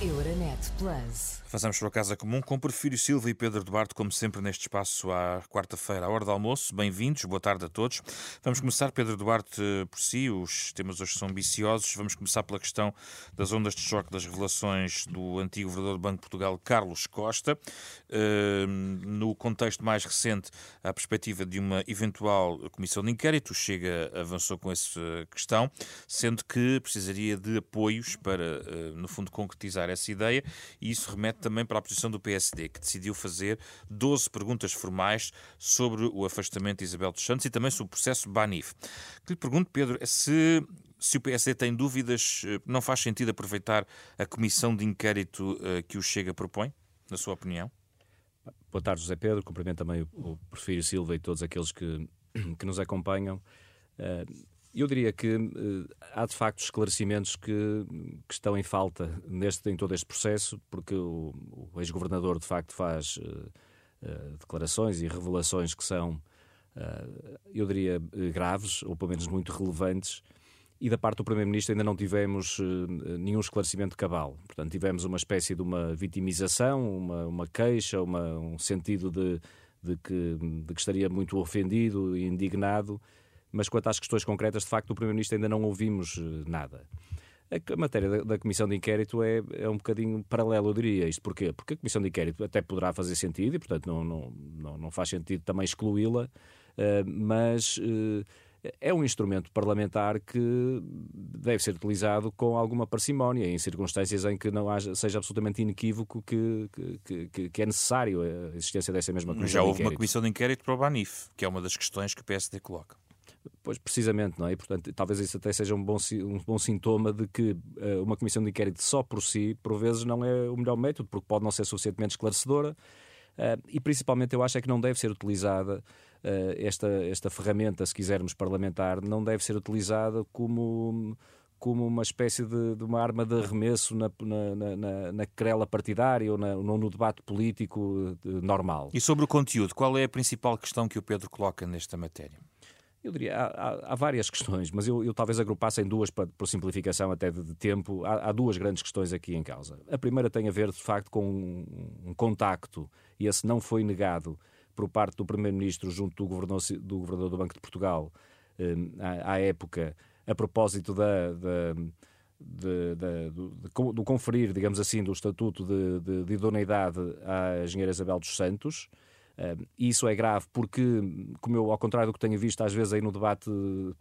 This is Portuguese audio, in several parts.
Euronet Plus. Avançamos para a Casa Comum com Porfírio Silva e Pedro Duarte, como sempre neste espaço à quarta-feira, à hora do almoço. Bem-vindos, boa tarde a todos. Vamos começar, Pedro Duarte, por si. Os temas hoje são ambiciosos. Vamos começar pela questão das ondas de choque das revelações do antigo governador do Banco de Portugal, Carlos Costa. Ehm, no contexto mais recente, a perspectiva de uma eventual comissão de inquérito. Chega, avançou com essa questão, sendo que precisaria de apoios para, eh, no fundo, concretizar essa ideia e isso remete também para a posição do PSD, que decidiu fazer 12 perguntas formais sobre o afastamento de Isabel dos Santos e também sobre o processo Banif. Que lhe pergunto, Pedro, se se o PSD tem dúvidas, eh, não faz sentido aproveitar a comissão de inquérito eh, que o Chega propõe, na sua opinião? Boa tarde, José Pedro. Cumprimento também o Porfírio Silva e todos aqueles que, que nos acompanham. Eu diria que uh, há de facto esclarecimentos que, que, estão em falta neste, em todo este processo, porque o, o ex-governador de facto faz uh, uh, declarações e revelações que são, eu diria, graves, ou pelo menos muito relevantes, e da parte do Primeiro-Ministro ainda não tivemos nenhum esclarecimento cabal. Portanto, tivemos uma espécie de uma vitimização, uma, uma queixa, uma, um sentido de, de, que, de que estaria muito ofendido e indignado mas quanto às questões concretas, de facto, do Primeiro-Ministro ainda não ouvimos eh, nada. A matéria da, da, Comissão de Inquérito é, é um bocadinho paralelo, eu diria. Isto porquê? Porque a Comissão de Inquérito até poderá fazer sentido e, portanto, não, não, não, não faz sentido também excluí-la, uh, mas uh, é um instrumento parlamentar que deve ser utilizado com alguma parcimónia, em circunstâncias em que não haja, seja absolutamente inequívoco que, que, que, que é necessário a existência dessa mesma Comissão Já houve uma Comissão de Inquérito para o Banif, que é uma das questões que o PSD coloca. Pois, precisamente, não é? E, portanto, talvez isso até seja um bom, um bom sintoma de que uh, uma comissão de inquérito só por si, por vezes, não é o melhor método, porque pode não ser suficientemente esclarecedora. Uh, e principalmente eu acho é que não deve ser utilizada uh, esta, esta ferramenta, se quisermos, parlamentar, não deve ser utilizada como, como uma espécie de, de uma arma de arremesso na, na, na, na querela partidária ou, na, no debate político normal. E sobre o conteúdo, qual é a principal questão que o Pedro coloca nesta matéria? Eu diria, há, há, há, várias questões, mas eu, eu talvez agrupasse em duas, para, por simplificação até de, de tempo. Há, há, duas grandes questões aqui em causa. A primeira tem a ver, de facto, com um, um contacto, e esse não foi negado por parte do Primeiro-Ministro junto do governador, do governador do Banco de Portugal, eh, à, à, época, a propósito da, da de, de, do, do, conferir, digamos assim, do Estatuto de, de, Idoneidade à engenheira Isabel dos Santos, e isso é grave porque, como eu, ao contrário do que tenho visto às vezes aí no debate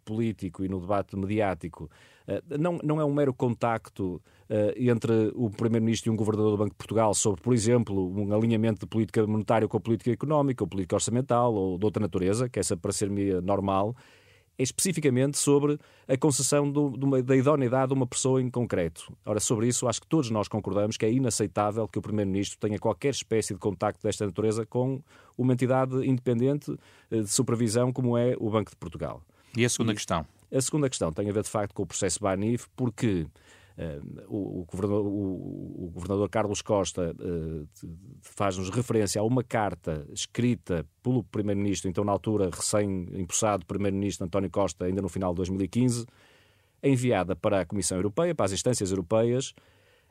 político e no debate mediático, ah, não, não é um mero contacto ah, entre o Primeiro-Ministro e um Governador do Banco de Portugal sobre, por exemplo, um alinhamento de política monetária com a política económica, ou política orçamental, ou de outra natureza, que essa parecer-me normal, especificamente sobre a concessão do, da idoneidade de uma pessoa em concreto. Ora, sobre isso, acho que todos nós concordamos que é inaceitável que o Primeiro-Ministro tenha qualquer espécie de contacto desta natureza com uma entidade independente eh, de supervisão como é o Banco de Portugal. E a segunda e, questão? A segunda questão tem a ver, de facto, com o processo Banif, porque o, o, governador, o, o, governador, Carlos Costa uh, faz-nos referência a uma carta escrita pelo Primeiro-Ministro, então na altura recém-impossado Primeiro-Ministro António Costa, ainda no final de 2015, enviada para a Comissão Europeia, para as instâncias europeias,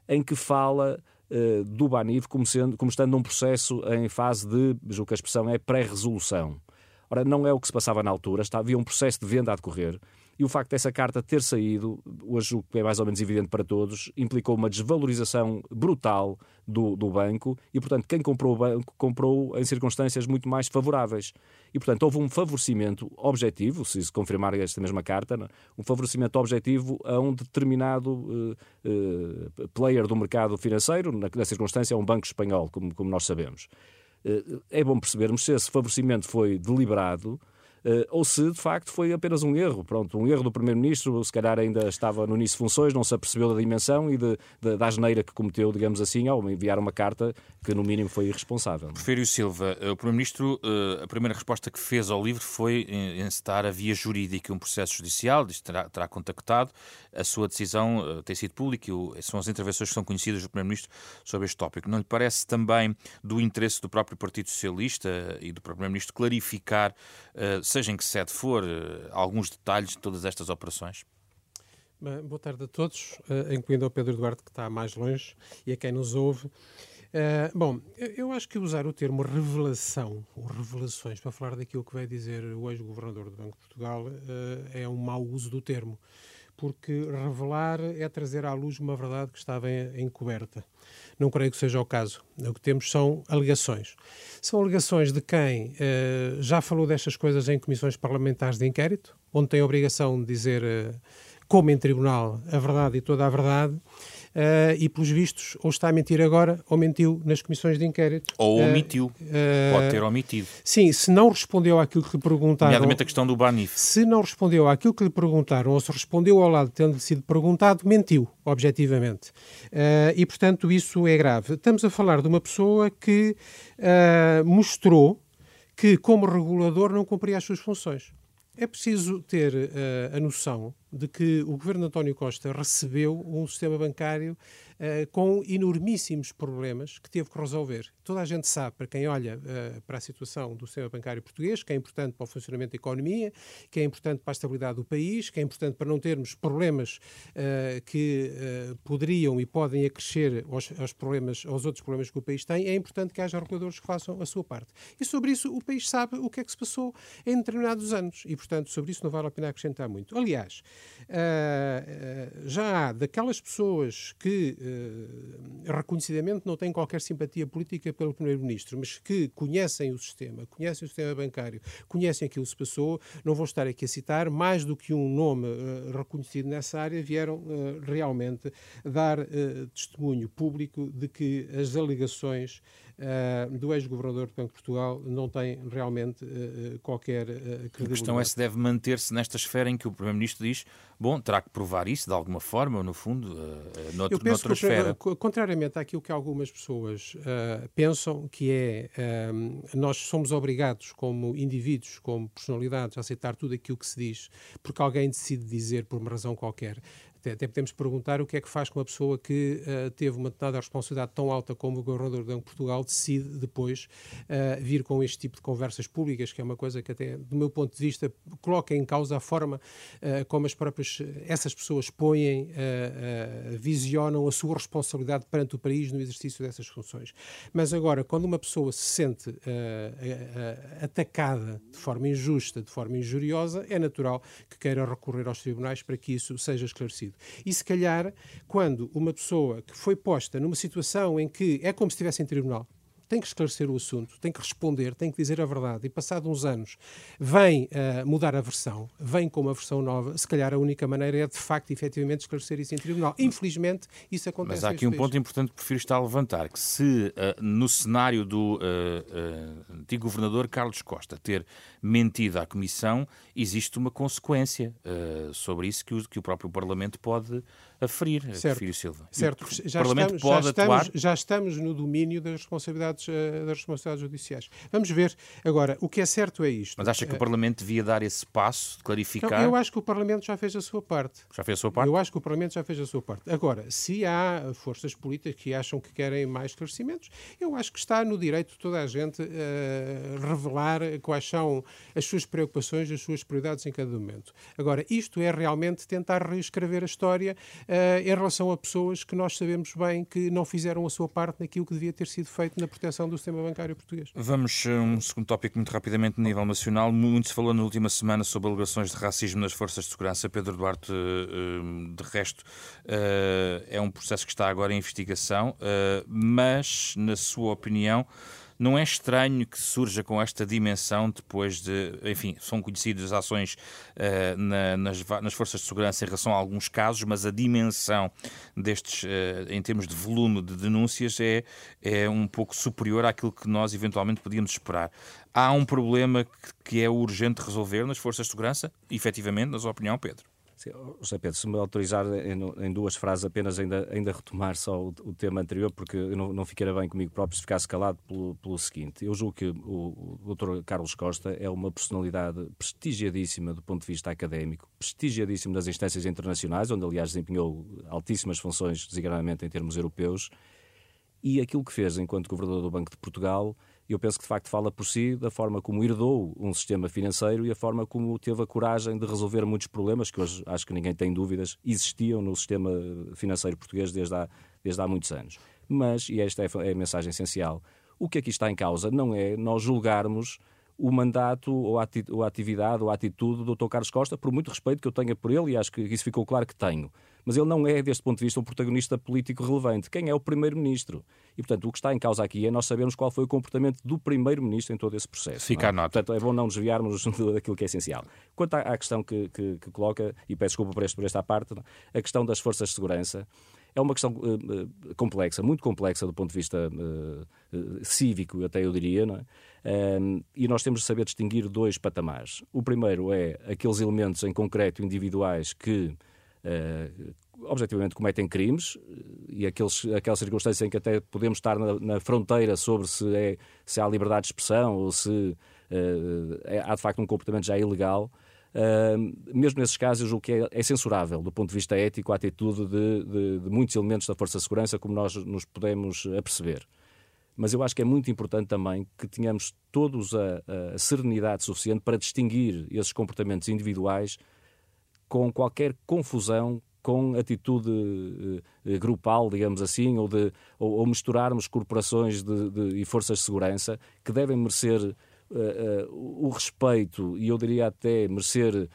em que fala uh, do Banif como, sendo, como estando num processo em fase de, julgo que a expressão é pré-resolução. Ora, não é o que se passava na altura, havia um processo de venda a decorrer e o facto dessa carta ter saído, hoje o que é mais ou menos evidente para todos, implicou uma desvalorização brutal do, do banco e, portanto, quem comprou o banco comprou em circunstâncias muito mais favoráveis. E, portanto, houve um favorecimento objetivo, se se confirmar esta mesma carta, é? um favorecimento objetivo a um determinado uh, uh, player do mercado financeiro, na, na circunstância, um banco espanhol, como, como nós sabemos. Uh, é bom percebermos se esse favorecimento foi deliberado eh, ou se de facto foi apenas um erro. Pronto, um erro do Primeiro-Ministro, se calhar ainda estava no início de funções, não se apercebeu da dimensão e de, de, da asneira que cometeu, digamos assim, ao enviar uma carta que no mínimo foi irresponsável. Prefiro Silva, eh, o Primeiro-Ministro, eh, a primeira resposta que fez ao livro foi encetar a via jurídica, um processo judicial, diz terá, terá contactado, a sua decisão tem sido pública e são as intervenções que são conhecidas do Primeiro-Ministro sobre este tópico. Não lhe parece também do interesse do próprio Partido Socialista e do Primeiro-Ministro clarificar seja em que sede for, eh, alguns detalhes de todas estas operações? Boa tarde a todos, incluindo ao Pedro Duarte, que está mais longe, e a quem nos ouve. Uh, bom, eu acho que usar o termo revelação ou revelações para falar daquilo que vai dizer o ex-governador do Banco de Portugal uh, é um mau uso do termo, porque revelar é trazer à luz uma verdade que estava encoberta. Não creio que seja o caso. O que temos são alegações. São alegações de quem uh, já falou destas coisas em comissões parlamentares de inquérito, onde tem a obrigação de dizer, como em tribunal, a verdade e toda a verdade uh, e, pelos vistos, ou está a mentir agora ou mentiu nas comissões de inquérito. Ou eh, omitiu. Uh, Pode ter omitido. Sim, se não respondeu àquilo que lhe perguntaram. Nomeadamente a questão do Banif. Se não respondeu àquilo que lhe perguntaram ou se respondeu ao lado tendo sido perguntado, mentiu, objetivamente. Uh, e, portanto, isso é grave. Estamos a falar de uma pessoa que mostrou que, como regulador, não cumpria as suas funções. É preciso ter a noção de que o governo António Costa recebeu um sistema bancário uh, com enormíssimos problemas que teve que resolver. Toda a gente sabe, para quem olha uh, para a situação do sistema bancário português, que é importante para o funcionamento da economia, que é importante para a estabilidade do país, que é importante para não termos problemas uh, que poderiam e podem acrescer aos, aos, problemas, aos outros problemas que o país tem, é importante que haja reguladores que façam a sua parte. E sobre isso o país sabe o que é que se passou em determinados anos e, portanto, sobre isso não vale a pena acrescentar muito. Aliás, já há daquelas pessoas que uh, reconhecidamente não têm qualquer simpatia política pelo Primeiro-Ministro, mas que conhecem o sistema, conhecem o sistema bancário, conhecem aquilo que se passou, não vou estar aqui a citar, mais do que um nome uh, reconhecido nessa área, vieram uh, realmente dar testemunho público de que as alegações uh, do ex-governador do Banco de Portugal não tem realmente uh, qualquer credibilidade. A questão é se deve manter-se nesta esfera em que o Primeiro-Ministro diz, bom, terá que provar isso de alguma forma, no fundo, uh, noutro, Eu penso noutra que, esfera. Contrariamente àquilo que algumas pessoas pensam, que é nós somos obrigados como indivíduos, como personalidades, a aceitar tudo aquilo que se diz, porque alguém decide dizer por uma razão qualquer. Até podemos perguntar o que é que faz com uma pessoa que uh, teve uma determinada responsabilidade tão alta como o Governador do Banco de Portugal decide depois uh, vir com este tipo de conversas públicas, que é uma coisa que até, do meu ponto de vista, coloca em causa a forma uh, como as próprias, essas pessoas põem, visionam a sua responsabilidade perante o país no exercício dessas funções. Mas agora, quando uma pessoa se sente atacada de forma injusta, de forma injuriosa, é natural que queira recorrer aos tribunais para que isso seja esclarecido. E se calhar, quando uma pessoa que foi posta numa situação em que é como se estivesse em tribunal, tem que esclarecer o assunto, tem que responder, tem que dizer a verdade. E passado uns anos vem uh, mudar a versão, vem com uma versão nova, se calhar a única maneira é de facto efetivamente esclarecer isso em tribunal. Infelizmente isso acontece. Mas há aqui um ponto importante que prefiro estar a levantar, que se uh, no cenário do uh, antigo governador Carlos Costa ter mentido à Comissão, existe uma consequência sobre isso que o, que o próprio Parlamento pode aferir, certo. Filho Silva. Certo. Já, Parlamento estamos, já, estamos, já estamos no domínio das responsabilidades, uh, das responsabilidades judiciais. Vamos ver. Agora, o que é certo é isto. Mas acha que o eh, Parlamento devia dar esse passo, de clarificar? Não, eu acho que o Parlamento já fez a sua parte. Já fez a sua parte? Eu acho que o Parlamento já fez a sua parte. Agora, se há forças políticas que acham que querem mais esclarecimentos, eu acho que está no direito de toda a gente uh, revelar quais são as suas preocupações, as suas prioridades em cada momento. Agora, isto é realmente tentar reescrever a história uh, em relação a pessoas que nós sabemos bem que não fizeram a sua parte naquilo que devia ter sido feito na proteção do sistema bancário português. Vamos a um segundo tópico muito rapidamente no nível nacional. Muito se falou na última semana sobre alegações de racismo nas forças de segurança. Pedro Duarte, eh, de resto, eh, é um processo que está agora em investigação, mas, na sua opinião, não é estranho que surja com esta dimensão depois de, enfim, são conhecidas ações uh, na, nas, nas, forças de segurança em relação a alguns casos, mas a dimensão destes, uh, em termos de volume de denúncias, é, é um pouco superior àquilo que nós eventualmente podíamos esperar. Há um problema que, que é urgente resolver nas forças de segurança, efetivamente, na sua opinião, Pedro? José Pedro, se me autorizar em, duas frases apenas ainda, ainda retomar só o, o tema anterior, porque não, não ficaria bem comigo próprio se ficasse calado pelo, pelo seguinte. Eu julgo que o, o Dr. Carlos Costa é uma personalidade prestigiadíssima do ponto de vista académico, prestigiadíssimo nas instâncias internacionais, onde aliás desempenhou altíssimas funções, designadamente em termos europeus, e aquilo que fez enquanto Governador do Banco de Portugal eu penso que de facto fala por si da forma como herdou um sistema financeiro e a forma como teve a coragem de resolver muitos problemas que hoje acho que ninguém tem dúvidas existiam no sistema financeiro português desde há, desde há muitos anos. Mas, e esta é a mensagem essencial, o que aqui está em causa não é nós julgarmos o mandato ou a atividade ou a atitude do Dr. Carlos Costa, por muito respeito que eu tenha por ele, e acho que isso ficou claro que tenho. Mas ele não é, deste ponto de vista, um protagonista político relevante. Quem é o Primeiro-Ministro? E, portanto, o que está em causa aqui é nós sabermos qual foi o comportamento do Primeiro-Ministro em todo esse processo. Fica é? a nota. Portanto, é bom não desviarmos daquilo que é essencial. Quanto à, questão que, que, que, coloca, e peço desculpa por, este, por esta parte, a questão das forças de segurança é uma questão uh, complexa, muito complexa do ponto de vista uh, cívico, até eu diria, não é? E nós temos de saber distinguir dois patamares. O primeiro é aqueles elementos em concreto individuais que objetivamente cometem crimes e aqueles, aquelas circunstâncias em que até podemos estar na, na fronteira sobre se, é, se há liberdade de expressão ou se uh, é, há de facto um comportamento já ilegal. Uh, mesmo nesses casos, julgo que é, é, censurável, do ponto de vista ético, a atitude de, de, de, muitos elementos da Força de Segurança, como nós nos podemos aperceber. Mas eu acho que é muito importante também que tenhamos todos a, a serenidade suficiente para distinguir esses comportamentos individuais com qualquer confusão com atitude uh, grupal, digamos assim, ou, de, ou, ou misturarmos corporações de, de, e forças de segurança que devem merecer uh, o respeito e eu diria até merecer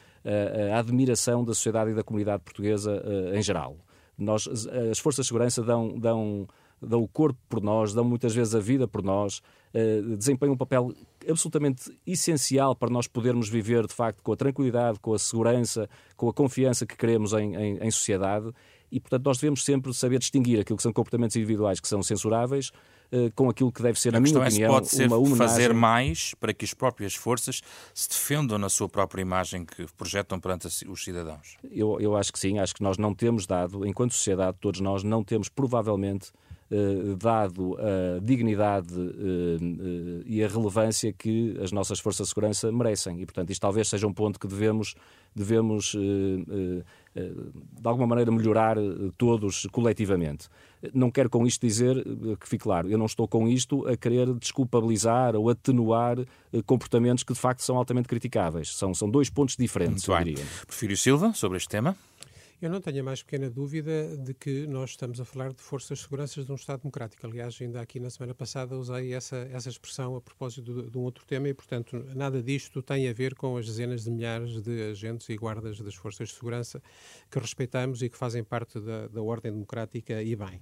a admiração da sociedade e da comunidade portuguesa em geral. Nós, as forças de segurança dão, dão dão o corpo por nós, dão muitas vezes a vida por nós, uh, desempenham um papel absolutamente essencial para nós podermos viver, de facto, com a tranquilidade, com a segurança, com a confiança que queremos em, em, em sociedade. E, portanto, nós devemos sempre saber distinguir aquilo que são comportamentos individuais que são censuráveis uh, com aquilo que deve ser, na minha opinião, é pode ser uma homenagem... fazer mais para que as próprias forças se defendam na sua própria imagem que projetam perante os cidadãos. Eu, eu acho que sim, acho que nós não temos dado, enquanto sociedade, todos nós não temos provavelmente eh, dado a dignidade eh, eh, e a relevância que as nossas forças de segurança merecem. E, portanto, isto talvez seja um ponto que devemos, devemos de alguma maneira, melhorar todos coletivamente. Não quero com isto dizer, que fique claro, eu não estou com isto a querer desculpabilizar ou atenuar comportamentos que de facto são altamente criticáveis. São, são dois pontos diferentes, Muito eu diria. Prefiro Silva, sobre este tema. Eu não tenho a mais pequena dúvida de que nós estamos a falar de forças de segurança de um Estado democrático. Aliás, ainda aqui na semana passada usei essa, essa expressão a propósito de, de, um outro tema e, portanto, nada disto tem a ver com as dezenas de milhares de agentes e guardas das forças de segurança que respeitamos e que fazem parte da, da ordem democrática e bem.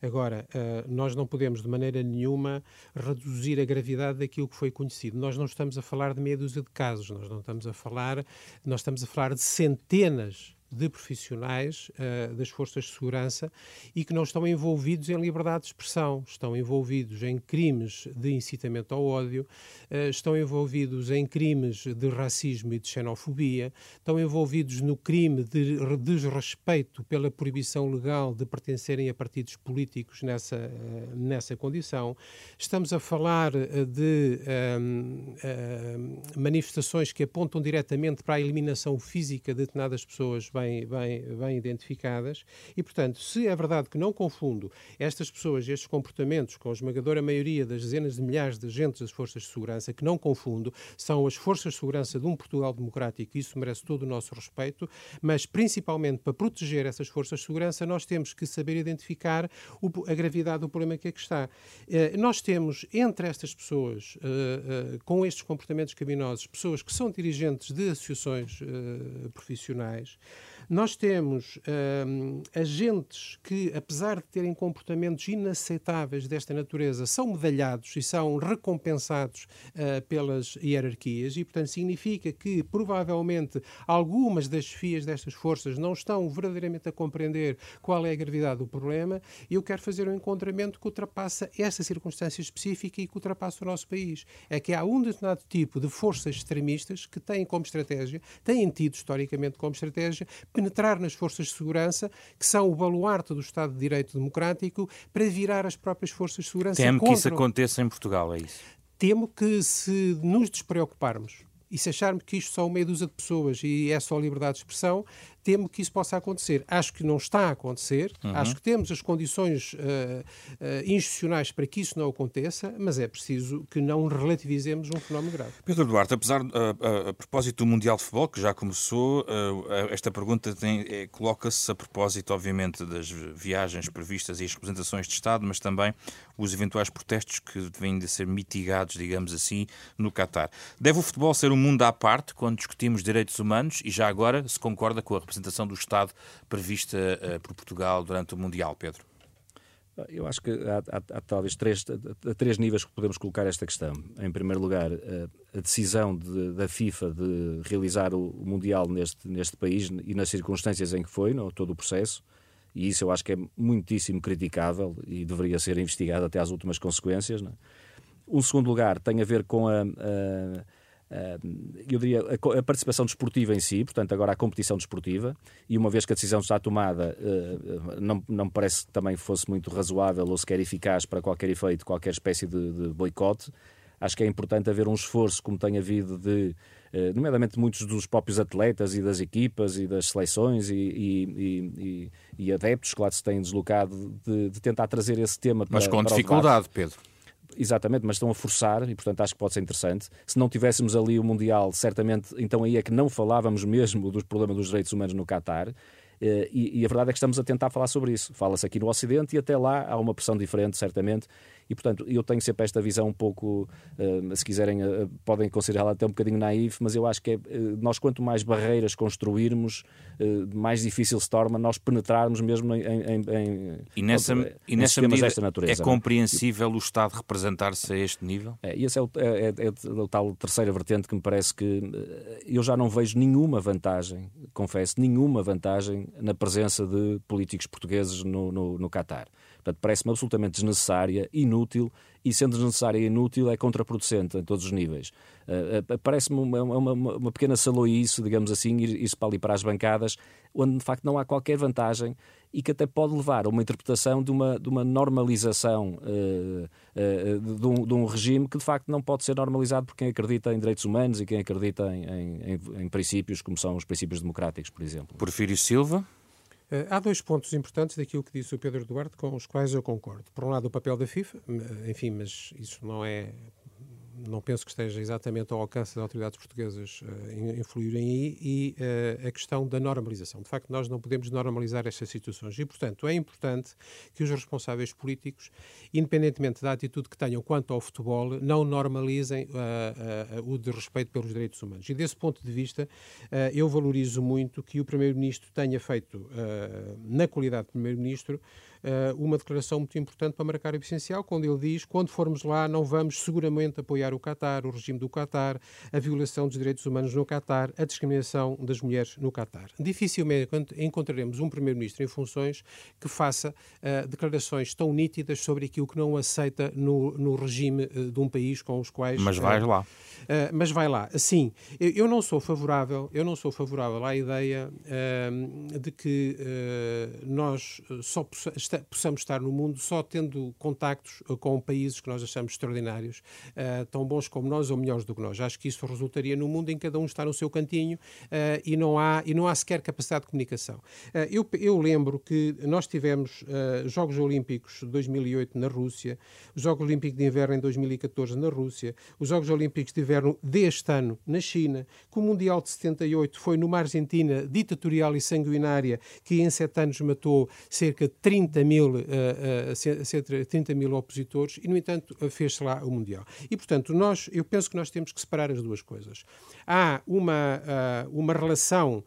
Agora, uh, nós não podemos de maneira nenhuma reduzir a gravidade daquilo que foi conhecido. Nós não estamos a falar de meia dúzia de casos, nós não estamos a falar, nós estamos a falar de centenas de profissionais uh, das forças de segurança e que não estão envolvidos em liberdade de expressão, estão envolvidos em crimes de incitamento ao ódio, uh, estão envolvidos em crimes de racismo e de xenofobia, estão envolvidos no crime de desrespeito pela proibição legal de pertencerem a partidos políticos nessa, uh, nessa condição. Estamos a falar de um, ehm, manifestações que apontam diretamente para a eliminação física de determinadas pessoas bem bem, bem, bem identificadas e, portanto, se é verdade que não confundo estas pessoas estes comportamentos com a esmagadora maioria das dezenas de milhares de agentes das forças de segurança, que não confundo, são as forças de segurança de um Portugal democrático e isso merece todo o nosso respeito, mas principalmente para proteger essas forças de segurança nós temos que saber identificar o, a gravidade do problema que aqui está. Eh, nós temos entre estas pessoas eh, eh, com estes comportamentos criminosos pessoas que são dirigentes de associações profissionais nós temos hum, agentes que, apesar de terem comportamentos inaceitáveis desta natureza, são medalhados e são recompensados uh, pelas hierarquias e, portanto, significa que provavelmente algumas das fias destas forças não estão verdadeiramente a compreender qual é a gravidade do problema e eu quero fazer um encontramento que ultrapassa esta circunstância específica e que ultrapassa o nosso país. É que há um determinado tipo de forças extremistas que têm como estratégia, têm tido historicamente como estratégia, penetrar nas forças de segurança, que são o baluarte do Estado de Direito Democrático, para virar as próprias forças de segurança Temo contra... que isso aconteça em Portugal, é isso? Temo que se nos despreocuparmos e se acharmos que isto são meia dúzia de pessoas e é só liberdade de expressão, temo que isso possa acontecer. Acho que não está a acontecer, uhum. acho que temos as condições uh, uh, institucionais para que isso não aconteça, mas é preciso que não relativizemos um fenómeno grave. Pedro Duarte, apesar, uh, a propósito do Mundial de Futebol, que já começou, esta pergunta é, coloca-se a propósito, obviamente, das viagens previstas e as representações de Estado, mas também os eventuais protestos que devem de ser mitigados, digamos assim, no Catar. Deve o futebol ser um mundo à parte quando discutimos direitos humanos e já agora se concorda com a representação do Estado prevista uh, por Portugal durante o Mundial, Pedro? Eu acho que há, há, há talvez três, três níveis que podemos colocar esta questão. Em primeiro lugar, a decisão de, da FIFA de realizar o Mundial neste, neste país e nas circunstâncias em que foi, no, todo o processo, e isso eu acho que é muitíssimo criticável e deveria ser investigado até às últimas consequências. Não é? Um segundo lugar tem a ver com a, a eu diria, a, participação desportiva em si, portanto, agora a competição desportiva, e uma vez que a decisão está tomada, eh, não, não me parece que também fosse muito razoável ou sequer eficaz para qualquer efeito, qualquer espécie de, de boicote. Acho que é importante haver um esforço, como tem havido, de, eh, nomeadamente muitos dos próprios atletas e das equipas e das seleções e, e, e, e adeptos que lá se têm deslocado, de, de tentar trazer esse tema para Mas com dificuldade, Pedro. Exatamente, mas estão a forçar e, portanto, acho que pode ser interessante. Se não tivéssemos ali o Mundial, certamente, então aí é que não falávamos mesmo dos problemas dos direitos humanos no Qatar. Eh, e, e, a verdade é que estamos a tentar falar sobre isso. Fala-se aqui no Ocidente e até lá há uma pressão diferente, certamente, e, portanto, eu tenho sempre esta visão um pouco, uh, se quiserem, uh, podem considerá-la até um bocadinho naif, mas eu acho que é, nós, quanto mais barreiras construirmos, mais difícil se torna nós penetrarmos mesmo em. em, em e nessa, e nessa medida é, é compreensível o Estado representar-se a este nível? É, e esse é o, é, é, é o tal terceira vertente que me parece que eu já não vejo nenhuma vantagem, confesso, nenhuma vantagem na presença de políticos portugueses no, no, no Qatar. Portanto, parece-me absolutamente desnecessária, inútil, e sendo desnecessária e inútil é contraproducente em todos os níveis. Uh, uh, parece-me uma, uma, uma, pequena saloice, digamos assim, ir, ir para ali para as bancadas, onde de facto não há qualquer vantagem e que até pode levar a uma interpretação de uma, de uma normalização uh, de, um, de, um, regime que de facto não pode ser normalizado por quem acredita em direitos humanos e quem acredita em, em, em princípios como são os princípios democráticos, por exemplo. Porfírio Silva. Há dois pontos importantes daquilo que disse o Pedro Duarte com os quais eu concordo. Por um lado, o papel da FIFA, enfim, mas isso não é não penso que esteja exatamente ao alcance das autoridades portuguesas uh, influírem aí, e uh, a questão da normalização. De facto, nós não podemos normalizar estas situações e, portanto, é importante que os responsáveis políticos, independentemente da atitude que tenham quanto ao futebol, não normalizem uh, o de respeito pelos direitos humanos. E desse ponto de vista, eu valorizo muito que o Primeiro-Ministro tenha feito, na qualidade de Primeiro-Ministro, uma declaração muito importante para marcar o essencial, quando ele diz: quando formos lá, não vamos seguramente apoiar o Qatar, o regime do Qatar, a violação dos direitos humanos no Qatar, a discriminação das mulheres no Qatar. Dificilmente encontraremos um primeiro-ministro em funções que faça uh, declarações tão nítidas sobre aquilo que não aceita no, no regime uh, de um país com os quais. Mas vai lá. mas vai lá. Sim, eu, eu, não sou favorável, eu não sou favorável à ideia de que nós só possamos estar no mundo só tendo contactos com países que nós achamos extraordinários, uh, tão bons como nós ou melhores do que nós. Acho que isso resultaria num mundo em que cada um está no seu cantinho uh, e, não há, e não há sequer capacidade de comunicação. Uh, eu, eu lembro que nós tivemos Jogos Olímpicos de 2008 na Rússia, os Jogos Olímpicos de Inverno em 2014 na Rússia, os Jogos Olímpicos de Inverno deste ano na China, que o Mundial de 78 foi numa Argentina ditatorial e sanguinária que em sete anos matou cerca de 30 mil, uh, uh, 30 mil opositores e, no entanto, fez-se lá o Mundial. E, portanto, nós, eu penso que nós temos que separar as duas coisas. Há uma, uh, uma relação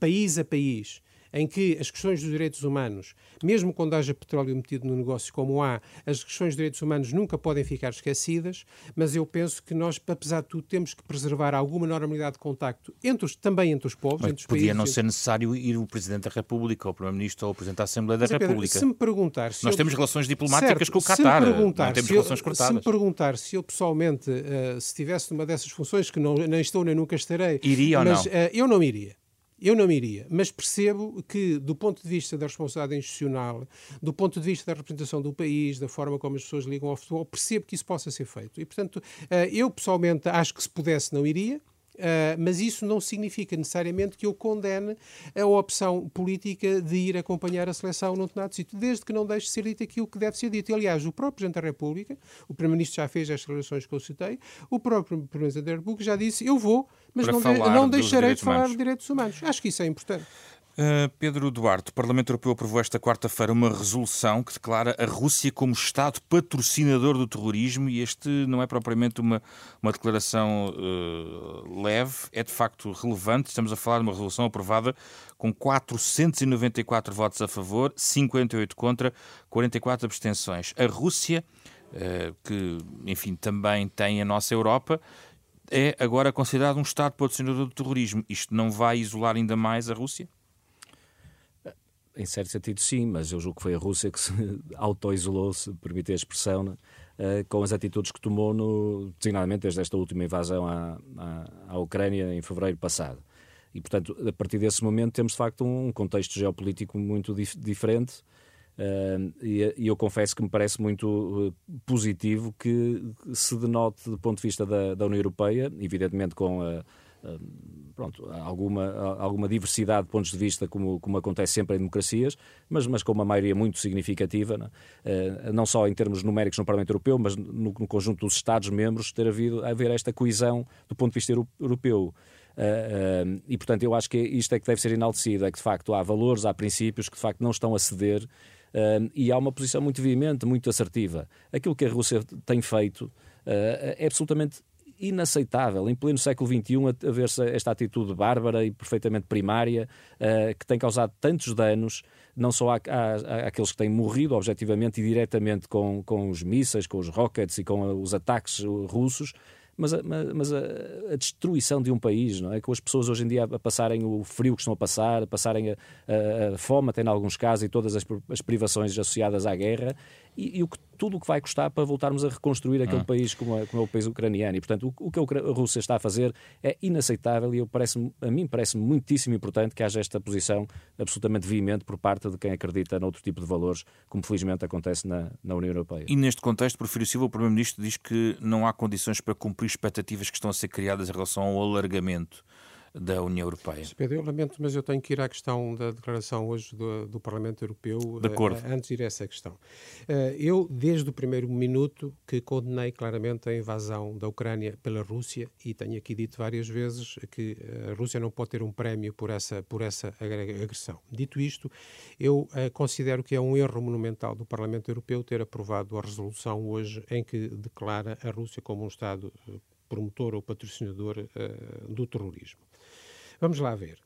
país a país em que as questões dos direitos humanos, mesmo quando haja petróleo metido no negócio como há, as questões dos direitos humanos nunca podem ficar esquecidas, mas eu penso que nós, apesar de tudo, temos que preservar alguma normalidade de contacto entre os, também entre os povos, mas entre os podia países, não ser necessário ir o Presidente da República, ou o Primeiro-Ministro, ou o Presidente da Assembleia da mas, Pedro, República. Se me perguntar... Se nós eu... temos relações diplomáticas certo, com o Qatar, não temos relações cortadas. Se me perguntar se eu pessoalmente, uh, se estivesse numa dessas funções, que não, nem estou nem nunca estarei... Iria mas, ou não? Uh, eu não iria. Eu não iria, mas percebo que, do ponto de vista da responsabilidade institucional, do ponto de vista da representação do país, da forma como as pessoas ligam ao futebol, percebo que isso possa ser feito. E, portanto, eh, eu pessoalmente acho que se pudesse não iria, Uh, mas isso não significa necessariamente que eu condene a opção política de ir acompanhar a seleção num determinado sítio, desde que não deixe ser dito aquilo que deve ser dito. E, aliás, o próprio Presidente da República, o Primeiro-Ministro já fez as declarações que eu citei, o próprio Presidente da República já disse: eu vou, mas não, de, não deixarei de falar de direitos humanos. Acho que isso é importante. Uh, Pedro Duarte, o Parlamento Europeu aprovou esta quarta-feira uma resolução que declara a Rússia como Estado patrocinador do terrorismo e este não é propriamente uma, uma declaração uh, leve, é de facto relevante. Estamos a falar de uma resolução aprovada com 494 votos a favor, 58 contra, 44 abstenções. A Rússia, uh, que enfim também tem a nossa Europa, é agora considerado um Estado patrocinador do terrorismo. Isto não vai isolar ainda mais a Rússia? Em certo sentido, sim, mas eu julgo que foi a Rússia que se auto-isolou, se permitir a expressão, né? com as atitudes que tomou, no, designadamente desde esta última invasão à, à, à, Ucrânia em fevereiro passado. E, portanto, a partir desse momento temos, de facto, um contexto geopolítico muito dif diferente. E, eu confesso que me parece muito uh, positivo que se denote, do ponto de vista da, da União Europeia, evidentemente com a pronto, alguma, alguma diversidade de pontos de vista, como, como acontece sempre em democracias, mas, mas com uma maioria muito significativa, não, é? não só em termos numéricos no Parlamento Europeu, mas no, no conjunto dos Estados-membros, ter havido haver esta coesão do ponto de vista europeu. Uh, uh, e, portanto, eu acho que isto é que deve ser enaltecido, é que, de facto, há valores, há princípios que, de facto, não estão a ceder uh, e há uma posição muito veemente, muito assertiva. Aquilo que a Rússia tem feito é absolutamente inaceitável, em pleno século XXI, a, ver-se esta atitude bárbara e perfeitamente primária, uh, que tem causado tantos danos, não só àqueles que têm morrido objetivamente e diretamente com, com os mísseis, com os rockets e com os ataques russos, mas, a, mas a, a, destruição de um país, não é? Com as pessoas hoje em dia a passarem o frio que estão a passar, a passarem a, a, fome até em alguns casos e todas as, as privações associadas à guerra e, e o que, tudo o que vai custar para voltarmos a reconstruir aquele hum. país como, como, é o país ucraniano. E, portanto, o, o, que a Rússia está a fazer é inaceitável e eu parece, a mim parece muitíssimo importante que haja esta posição absolutamente veemente por parte de quem acredita noutro tipo de valores, como felizmente acontece na, na União Europeia. E neste contexto, Porfírio Silva, o Primeiro-Ministro diz que não há condições para cumprir expectativas que estão a ser criadas em relação ao alargamento da União Europeia. Pedro, eu lamento, mas eu tenho que ir à questão da declaração hoje do, do Parlamento Europeu de acordo. Uh, antes de ir a essa questão. Uh, eu, desde o primeiro minuto, que condenei claramente a invasão da Ucrânia pela Rússia e tenho aqui dito várias vezes que a Rússia não pode ter um prémio por essa, por essa agressão. Dito isto, eu considero que é um erro monumental do Parlamento Europeu ter aprovado a resolução hoje em que declara a Rússia como um Estado promotor ou patrocinador do terrorismo. Vamos lá ver.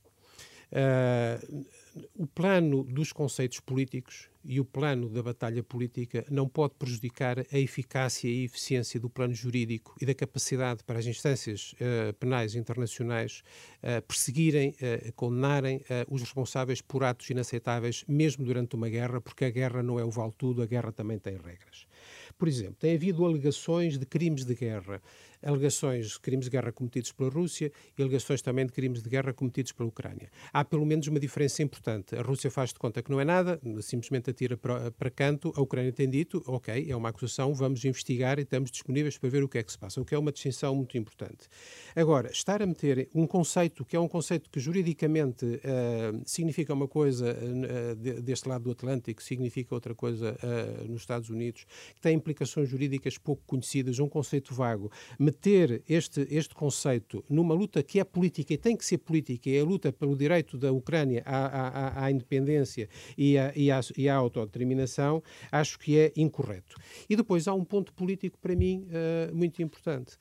Uh, o plano dos conceitos políticos e o plano da batalha política não pode prejudicar a eficácia e eficiência do plano jurídico e da capacidade para as instâncias uh, penais internacionais uh, perseguirem, condenarem os responsáveis por atos inaceitáveis, mesmo durante uma guerra, porque a guerra não é o vale tudo, a guerra também tem regras. Por exemplo, tem havido alegações de crimes de guerra alegações de crimes de guerra cometidos pela Rússia e alegações também de crimes de guerra cometidos pela Ucrânia. Há pelo menos uma diferença importante. A Rússia faz de conta que não é nada, simplesmente atira para, para canto. A Ucrânia tem dito, ok, é uma acusação, vamos investigar e estamos disponíveis para ver o que é que se passa, o que é uma distinção muito importante. Agora, estar a meter um conceito que é um conceito que juridicamente uh, significa uma coisa uh, deste lado do Atlântico, significa outra coisa uh, nos Estados Unidos, que tem implicações jurídicas pouco conhecidas, um conceito vago, meter este, este conceito numa luta que é política e tem que ser política, é a luta pelo direito da Ucrânia à, à, à independência e à, e, à, e à autodeterminação, acho que é incorreto. E depois há um ponto político para mim uh, muito importante.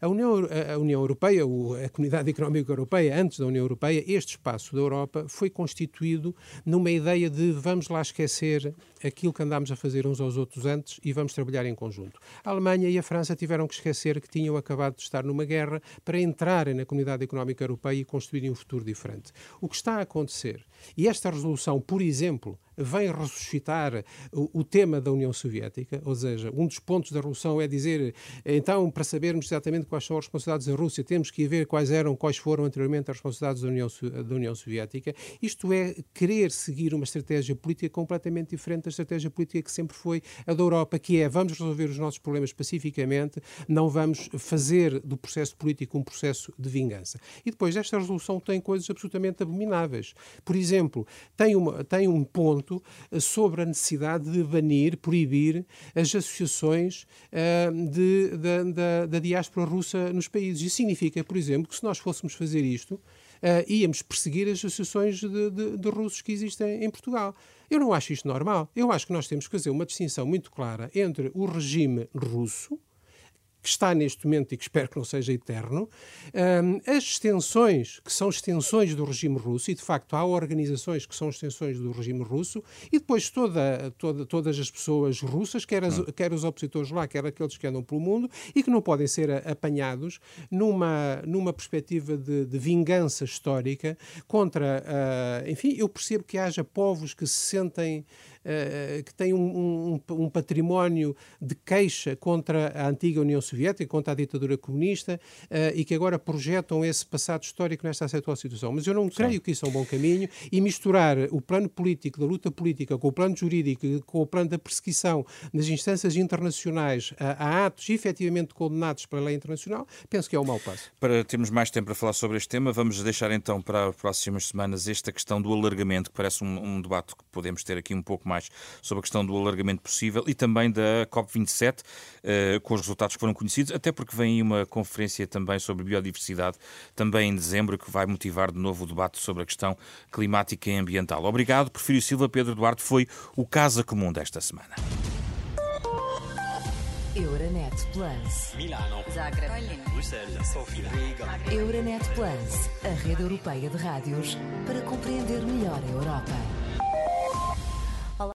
A União, a União Europeia, a Comunidade Económica Europeia, antes da União Europeia, este espaço da Europa foi constituído numa ideia de vamos lá esquecer aquilo que andámos a fazer uns aos outros antes e vamos trabalhar em conjunto. A Alemanha e a França tiveram que esquecer que tinham acabado de estar numa guerra para entrarem na Comunidade Económica Europeia e construírem um futuro diferente. O que está a acontecer, e esta resolução, por exemplo, vem ressuscitar o, o, tema da União Soviética, ou seja, um dos pontos da Revolução é dizer, então, para sabermos exatamente quais são as responsabilidades da Rússia, temos que ver quais eram, quais foram anteriormente as responsabilidades da União, da União Soviética. Isto é querer seguir uma estratégia política completamente diferente da estratégia política que sempre foi a da Europa, que é vamos resolver os nossos problemas pacificamente, não vamos fazer do processo político um processo de vingança. E depois, esta resolução tem coisas absolutamente abomináveis. Por exemplo, tem, uma, tem um ponto eh, sobre a necessidade de banir, proibir as associações uh, de, da, da, da diáspora russa nos países. Isso significa, por exemplo, que se nós fôssemos fazer isto, Uh, íamos perseguir as associações de, de, de, russos que existem em Portugal. Eu não acho isto normal. Eu acho que nós temos que fazer uma distinção muito clara entre o regime russo, que está neste momento e que espero que não seja eterno, as extensões que são extensões do regime russo, e de facto há organizações que são extensões do regime russo, e depois toda, toda, todas as pessoas russas, quer, as, quer os opositores lá, quer aqueles que andam pelo mundo, e que não podem ser apanhados numa, numa perspectiva de, de vingança histórica contra, uh, enfim, eu percebo que haja povos que se sentem eh, que tem um, um, um, património de queixa contra a antiga União Soviética, contra a ditadura comunista, uh, e que agora projetam esse passado histórico nesta atual situação. Mas eu não Sim. creio que isso é um bom caminho e misturar o plano político, da luta política, com o plano jurídico, com o plano da perseguição nas instâncias internacionais a, a atos efetivamente condenados pela lei internacional, penso que é um mau passo. Para termos mais tempo para falar sobre este tema, vamos deixar então para as próximas semanas esta questão do alargamento, que parece um, um debate que podemos ter aqui um pouco mais mais sobre a questão do alargamento possível e também da COP27, eh, com os resultados que foram conhecidos, até porque vem aí uma conferência também sobre biodiversidade, também em dezembro, que vai motivar de novo o debate sobre a questão climática e ambiental. Obrigado, Porfírio Silva. Pedro Duarte foi o Casa Comum desta semana. Euronet Plus. Milano. Zagreb. Bruxelas. Sofia. Riga. Euronet Plus, a rede europeia de rádios para compreender melhor a Europa.